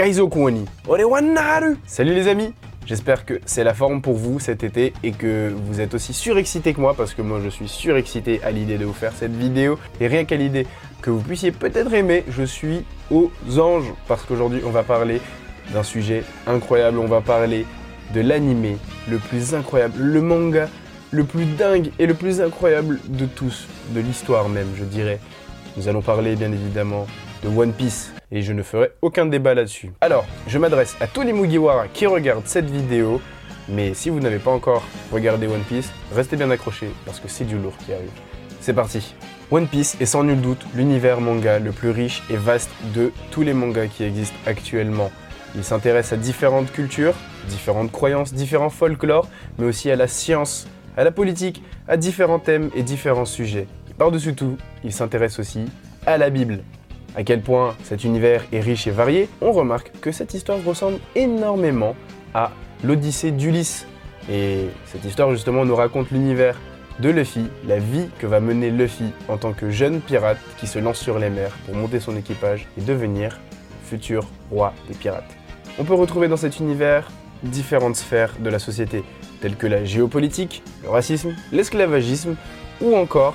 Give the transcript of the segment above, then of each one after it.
Kaizo Naru Salut les amis J'espère que c'est la forme pour vous cet été et que vous êtes aussi surexcité que moi parce que moi je suis surexcité à l'idée de vous faire cette vidéo. Et rien qu'à l'idée que vous puissiez peut-être aimer, je suis aux anges parce qu'aujourd'hui on va parler d'un sujet incroyable, on va parler de l'animé le plus incroyable, le manga le plus dingue et le plus incroyable de tous, de l'histoire même je dirais. Nous allons parler bien évidemment de One Piece et je ne ferai aucun débat là-dessus. Alors, je m'adresse à tous les Mugiwara qui regardent cette vidéo, mais si vous n'avez pas encore regardé One Piece, restez bien accrochés parce que c'est du lourd qui arrive. C'est parti One Piece est sans nul doute l'univers manga le plus riche et vaste de tous les mangas qui existent actuellement. Il s'intéresse à différentes cultures, différentes croyances, différents folklores, mais aussi à la science, à la politique, à différents thèmes et différents sujets. Par-dessus tout, il s'intéresse aussi à la Bible. À quel point cet univers est riche et varié, on remarque que cette histoire ressemble énormément à l'Odyssée d'Ulysse. Et cette histoire justement nous raconte l'univers de Luffy, la vie que va mener Luffy en tant que jeune pirate qui se lance sur les mers pour monter son équipage et devenir futur roi des pirates. On peut retrouver dans cet univers différentes sphères de la société, telles que la géopolitique, le racisme, l'esclavagisme ou encore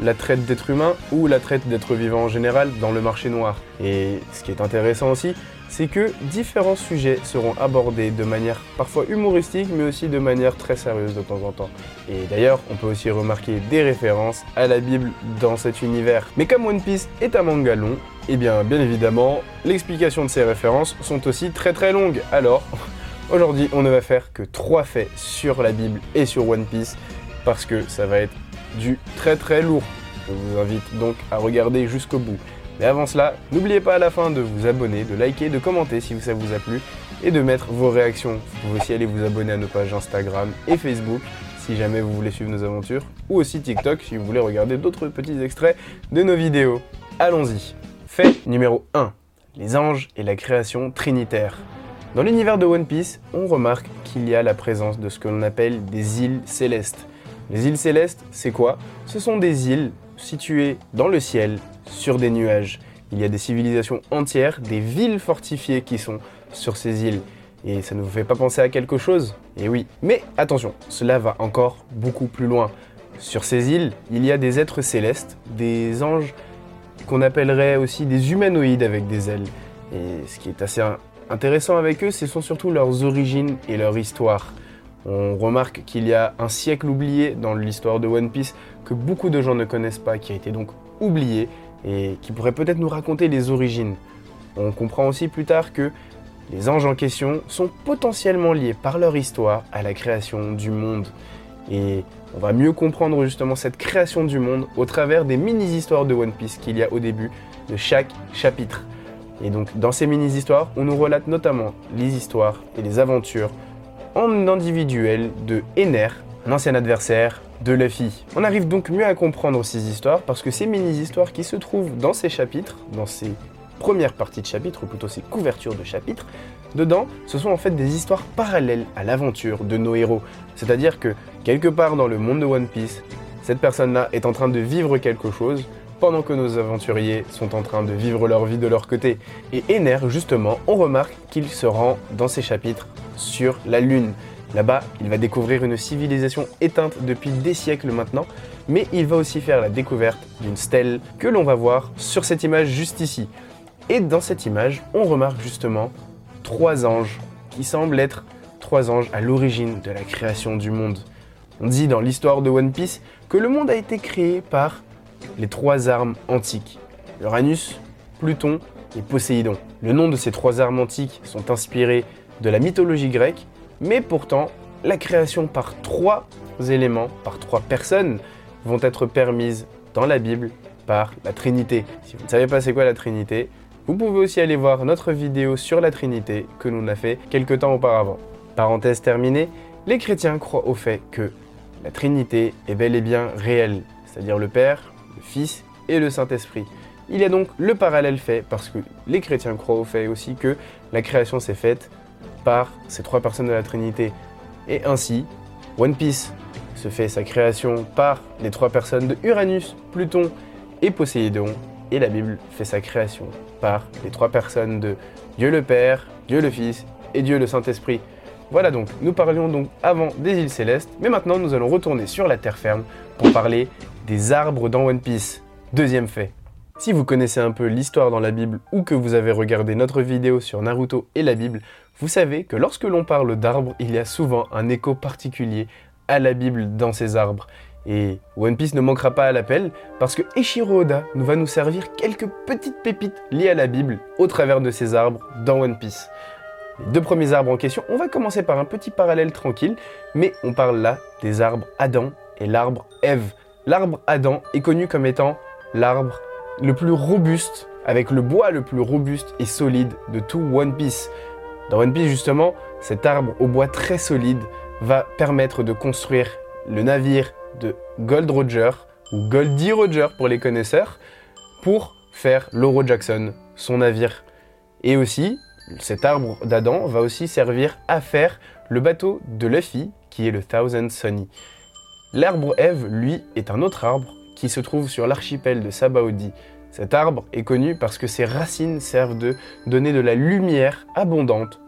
la traite d'êtres humains ou la traite d'êtres vivants en général dans le marché noir. Et ce qui est intéressant aussi, c'est que différents sujets seront abordés de manière parfois humoristique, mais aussi de manière très sérieuse de temps en temps. Et d'ailleurs, on peut aussi remarquer des références à la Bible dans cet univers. Mais comme One Piece est un manga long, eh bien bien évidemment, l'explication de ces références sont aussi très très longues. Alors, aujourd'hui, on ne va faire que trois faits sur la Bible et sur One Piece, parce que ça va être du très très lourd. Je vous invite donc à regarder jusqu'au bout. Mais avant cela, n'oubliez pas à la fin de vous abonner, de liker, de commenter si ça vous a plu et de mettre vos réactions. Vous pouvez aussi aller vous abonner à nos pages Instagram et Facebook si jamais vous voulez suivre nos aventures ou aussi TikTok si vous voulez regarder d'autres petits extraits de nos vidéos. Allons-y. Fait numéro 1. Les anges et la création trinitaire. Dans l'univers de One Piece, on remarque qu'il y a la présence de ce que l'on appelle des îles célestes. Les îles célestes, c'est quoi? Ce sont des îles situées dans le ciel, sur des nuages. Il y a des civilisations entières, des villes fortifiées qui sont sur ces îles. Et ça ne vous fait pas penser à quelque chose? Et oui. Mais attention, cela va encore beaucoup plus loin. Sur ces îles, il y a des êtres célestes, des anges qu'on appellerait aussi des humanoïdes avec des ailes. Et ce qui est assez intéressant avec eux, ce sont surtout leurs origines et leur histoire. On remarque qu'il y a un siècle oublié dans l'histoire de One Piece que beaucoup de gens ne connaissent pas, qui a été donc oublié et qui pourrait peut-être nous raconter les origines. On comprend aussi plus tard que les anges en question sont potentiellement liés par leur histoire à la création du monde. Et on va mieux comprendre justement cette création du monde au travers des mini-histoires de One Piece qu'il y a au début de chaque chapitre. Et donc dans ces mini-histoires, on nous relate notamment les histoires et les aventures en individuel de Ener, un ancien adversaire de Luffy. On arrive donc mieux à comprendre ces histoires parce que ces mini-histoires qui se trouvent dans ces chapitres, dans ces premières parties de chapitres, ou plutôt ces couvertures de chapitres, dedans, ce sont en fait des histoires parallèles à l'aventure de nos héros. C'est-à-dire que quelque part dans le monde de One Piece, cette personne-là est en train de vivre quelque chose, pendant que nos aventuriers sont en train de vivre leur vie de leur côté. Et Ener, justement, on remarque qu'il se rend dans ces chapitres sur la Lune. Là-bas, il va découvrir une civilisation éteinte depuis des siècles maintenant, mais il va aussi faire la découverte d'une stèle que l'on va voir sur cette image juste ici. Et dans cette image, on remarque justement trois anges qui semblent être trois anges à l'origine de la création du monde. On dit dans l'histoire de One Piece que le monde a été créé par les trois armes antiques, Uranus, Pluton et Poséidon. Le nom de ces trois armes antiques sont inspirés de la mythologie grecque, mais pourtant, la création par trois éléments, par trois personnes, vont être permises dans la Bible par la Trinité. Si vous ne savez pas c'est quoi la Trinité, vous pouvez aussi aller voir notre vidéo sur la Trinité que nous avons fait quelques temps auparavant. Parenthèse terminée, les chrétiens croient au fait que la Trinité est bel et bien réelle, c'est-à-dire le Père, Fils et le Saint-Esprit. Il y a donc le parallèle fait parce que les chrétiens croient au fait aussi que la création s'est faite par ces trois personnes de la Trinité. Et ainsi, One Piece se fait sa création par les trois personnes de Uranus, Pluton et Poséidon. et la Bible fait sa création par les trois personnes de Dieu le Père, Dieu le Fils et Dieu le Saint-Esprit. Voilà donc, nous parlions donc avant des îles célestes, mais maintenant nous allons retourner sur la terre ferme pour parler des arbres dans One Piece. Deuxième fait. Si vous connaissez un peu l'histoire dans la Bible ou que vous avez regardé notre vidéo sur Naruto et la Bible, vous savez que lorsque l'on parle d'arbres, il y a souvent un écho particulier à la Bible dans ces arbres. Et One Piece ne manquera pas à l'appel parce que Eiichiro Oda nous va nous servir quelques petites pépites liées à la Bible au travers de ces arbres dans One Piece. Les deux premiers arbres en question, on va commencer par un petit parallèle tranquille, mais on parle là des arbres Adam et l'arbre Ève. L'arbre Adam est connu comme étant l'arbre le plus robuste, avec le bois le plus robuste et solide de tout One Piece. Dans One Piece justement, cet arbre au bois très solide va permettre de construire le navire de Gold Roger, ou Goldie Roger pour les connaisseurs, pour faire l'Oro Jackson, son navire. Et aussi, cet arbre d'Adam va aussi servir à faire le bateau de Luffy, qui est le Thousand Sunny. L'arbre Eve, lui, est un autre arbre qui se trouve sur l'archipel de Sabaody. Cet arbre est connu parce que ses racines servent de donner de la lumière abondante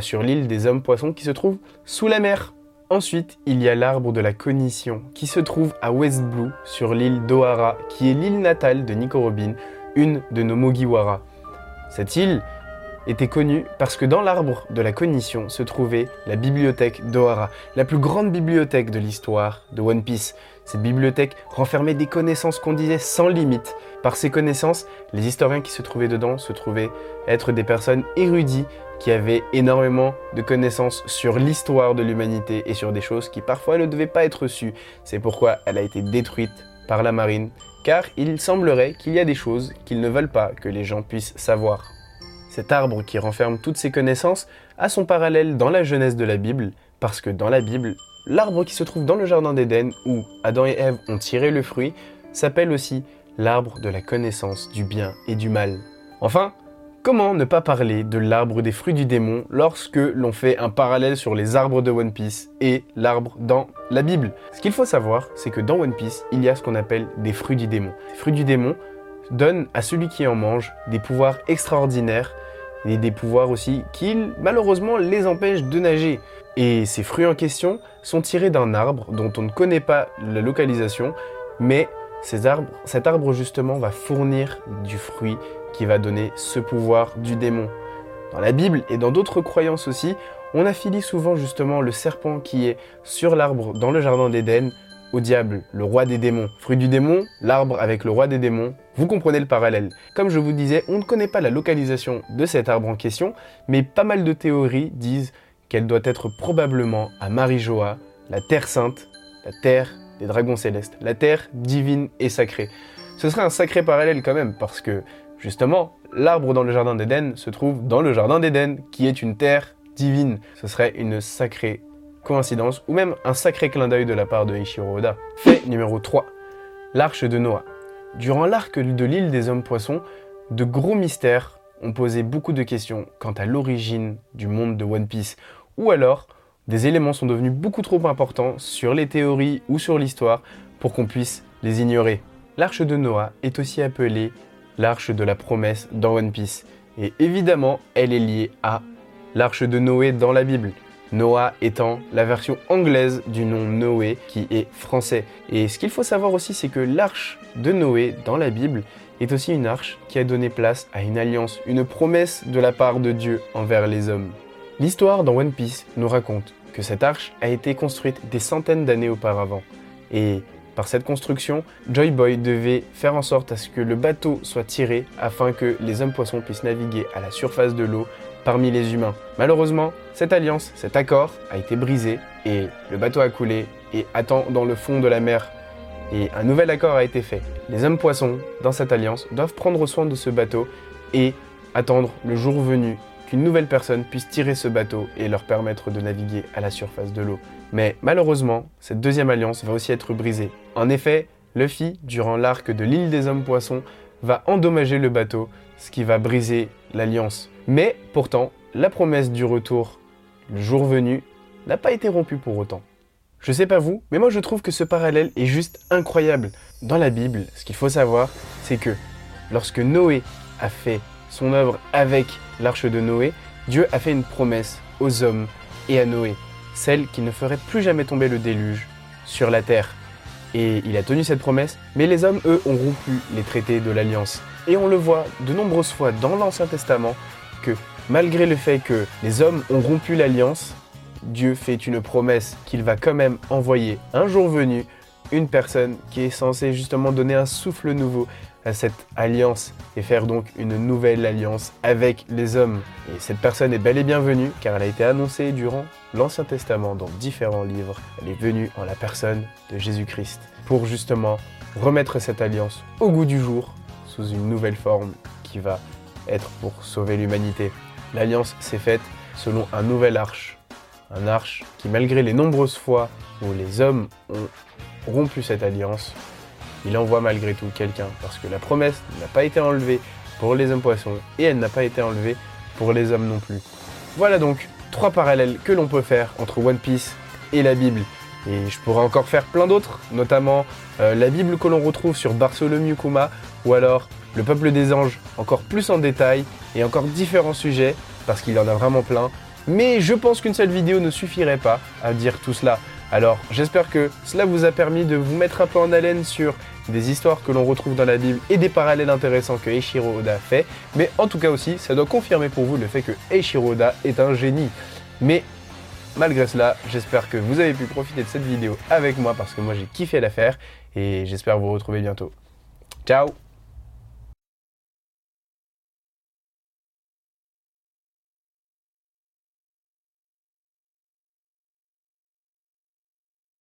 sur l'île des hommes poissons qui se trouve sous la mer. Ensuite, il y a l'arbre de la cognition qui se trouve à West Blue sur l'île d'Ohara, qui est l'île natale de Nico Robin, une de nos Mogiwara. Cette île était connue parce que dans l'arbre de la cognition se trouvait la bibliothèque d'Ohara, la plus grande bibliothèque de l'histoire de One Piece. Cette bibliothèque renfermait des connaissances qu'on disait sans limite. Par ces connaissances, les historiens qui se trouvaient dedans se trouvaient être des personnes érudites qui avaient énormément de connaissances sur l'histoire de l'humanité et sur des choses qui parfois ne devaient pas être sues. C'est pourquoi elle a été détruite par la marine, car il semblerait qu'il y a des choses qu'ils ne veulent pas que les gens puissent savoir. Cet arbre qui renferme toutes ces connaissances a son parallèle dans la jeunesse de la Bible, parce que dans la Bible, l'arbre qui se trouve dans le jardin d'Éden, où Adam et Ève ont tiré le fruit, s'appelle aussi l'arbre de la connaissance du bien et du mal. Enfin, comment ne pas parler de l'arbre des fruits du démon lorsque l'on fait un parallèle sur les arbres de One Piece et l'arbre dans la Bible? Ce qu'il faut savoir, c'est que dans One Piece, il y a ce qu'on appelle des fruits du démon. Les fruits du démon donnent à celui qui en mange des pouvoirs extraordinaires et des pouvoirs aussi qui malheureusement les empêchent de nager. Et ces fruits en question sont tirés d'un arbre dont on ne connaît pas la localisation, mais cet arbre justement va fournir du fruit qui va donner ce pouvoir du démon. Dans la Bible et dans d'autres croyances aussi, on affilie souvent justement le serpent qui est sur l'arbre dans le jardin d'Éden au diable, le roi des démons. Fruit du démon, l'arbre avec le roi des démons, vous comprenez le parallèle. Comme je vous disais, on ne connaît pas la localisation de cet arbre en question, mais pas mal de théories disent qu'elle doit être probablement à Marijoa, la Terre Sainte, la Terre des dragons célestes, la Terre divine et sacrée. Ce serait un sacré parallèle quand même, parce que justement, l'arbre dans le jardin d'Éden se trouve dans le jardin d'Éden, qui est une terre divine. Ce serait une sacrée coïncidence ou même un sacré clin d'œil de la part de Eiichiro Oda. Fait numéro 3. L'arche de Noah. Durant l'arc de l'île des hommes poissons, de gros mystères ont posé beaucoup de questions quant à l'origine du monde de One Piece, ou alors des éléments sont devenus beaucoup trop importants sur les théories ou sur l'histoire pour qu'on puisse les ignorer. L'arche de Noah est aussi appelée l'arche de la promesse dans One Piece, et évidemment elle est liée à l'arche de Noé dans la Bible. Noah étant la version anglaise du nom Noé qui est français. Et ce qu'il faut savoir aussi, c'est que l'arche de Noé dans la Bible est aussi une arche qui a donné place à une alliance, une promesse de la part de Dieu envers les hommes. L'histoire dans One Piece nous raconte que cette arche a été construite des centaines d'années auparavant. Et par cette construction, Joy Boy devait faire en sorte à ce que le bateau soit tiré afin que les hommes poissons puissent naviguer à la surface de l'eau parmi les humains. Malheureusement, cette alliance, cet accord a été brisé et le bateau a coulé et attend dans le fond de la mer. Et un nouvel accord a été fait. Les hommes poissons, dans cette alliance, doivent prendre soin de ce bateau et attendre le jour venu qu'une nouvelle personne puisse tirer ce bateau et leur permettre de naviguer à la surface de l'eau. Mais malheureusement, cette deuxième alliance va aussi être brisée. En effet, Luffy, durant l'arc de l'île des hommes poissons, va endommager le bateau, ce qui va briser l'alliance. Mais pourtant, la promesse du retour, le jour venu, n'a pas été rompue pour autant. Je sais pas vous, mais moi je trouve que ce parallèle est juste incroyable. Dans la Bible, ce qu'il faut savoir, c'est que lorsque Noé a fait son œuvre avec l'arche de Noé, Dieu a fait une promesse aux hommes et à Noé, celle qu'il ne ferait plus jamais tomber le déluge sur la terre. Et il a tenu cette promesse, mais les hommes, eux, ont rompu les traités de l'Alliance. Et on le voit de nombreuses fois dans l'Ancien Testament malgré le fait que les hommes ont rompu l'Alliance, Dieu fait une promesse qu'il va quand même envoyer un jour venu une personne qui est censée justement donner un souffle nouveau à cette alliance et faire donc une nouvelle alliance avec les hommes. Et cette personne est bel et bienvenue car elle a été annoncée durant l'Ancien Testament dans différents livres. Elle est venue en la personne de Jésus-Christ pour justement remettre cette alliance au goût du jour sous une nouvelle forme qui va être pour sauver l'humanité. L'alliance s'est faite selon un nouvel arche. Un arche qui, malgré les nombreuses fois où les hommes ont rompu cette alliance, il envoie malgré tout quelqu'un, parce que la promesse n'a pas été enlevée pour les hommes poissons, et elle n'a pas été enlevée pour les hommes non plus. Voilà donc trois parallèles que l'on peut faire entre One Piece et la Bible. Et je pourrais encore faire plein d'autres, notamment euh, la Bible que l'on retrouve sur Bartholomew Kuma, ou alors le peuple des anges, encore plus en détail, et encore différents sujets, parce qu'il y en a vraiment plein. Mais je pense qu'une seule vidéo ne suffirait pas à dire tout cela. Alors j'espère que cela vous a permis de vous mettre un peu en haleine sur des histoires que l'on retrouve dans la Bible et des parallèles intéressants que Eiichiro Oda fait, mais en tout cas aussi ça doit confirmer pour vous le fait que Eiichiro est un génie. Mais malgré cela, j'espère que vous avez pu profiter de cette vidéo avec moi parce que moi j'ai kiffé la faire et j'espère vous retrouver bientôt. Ciao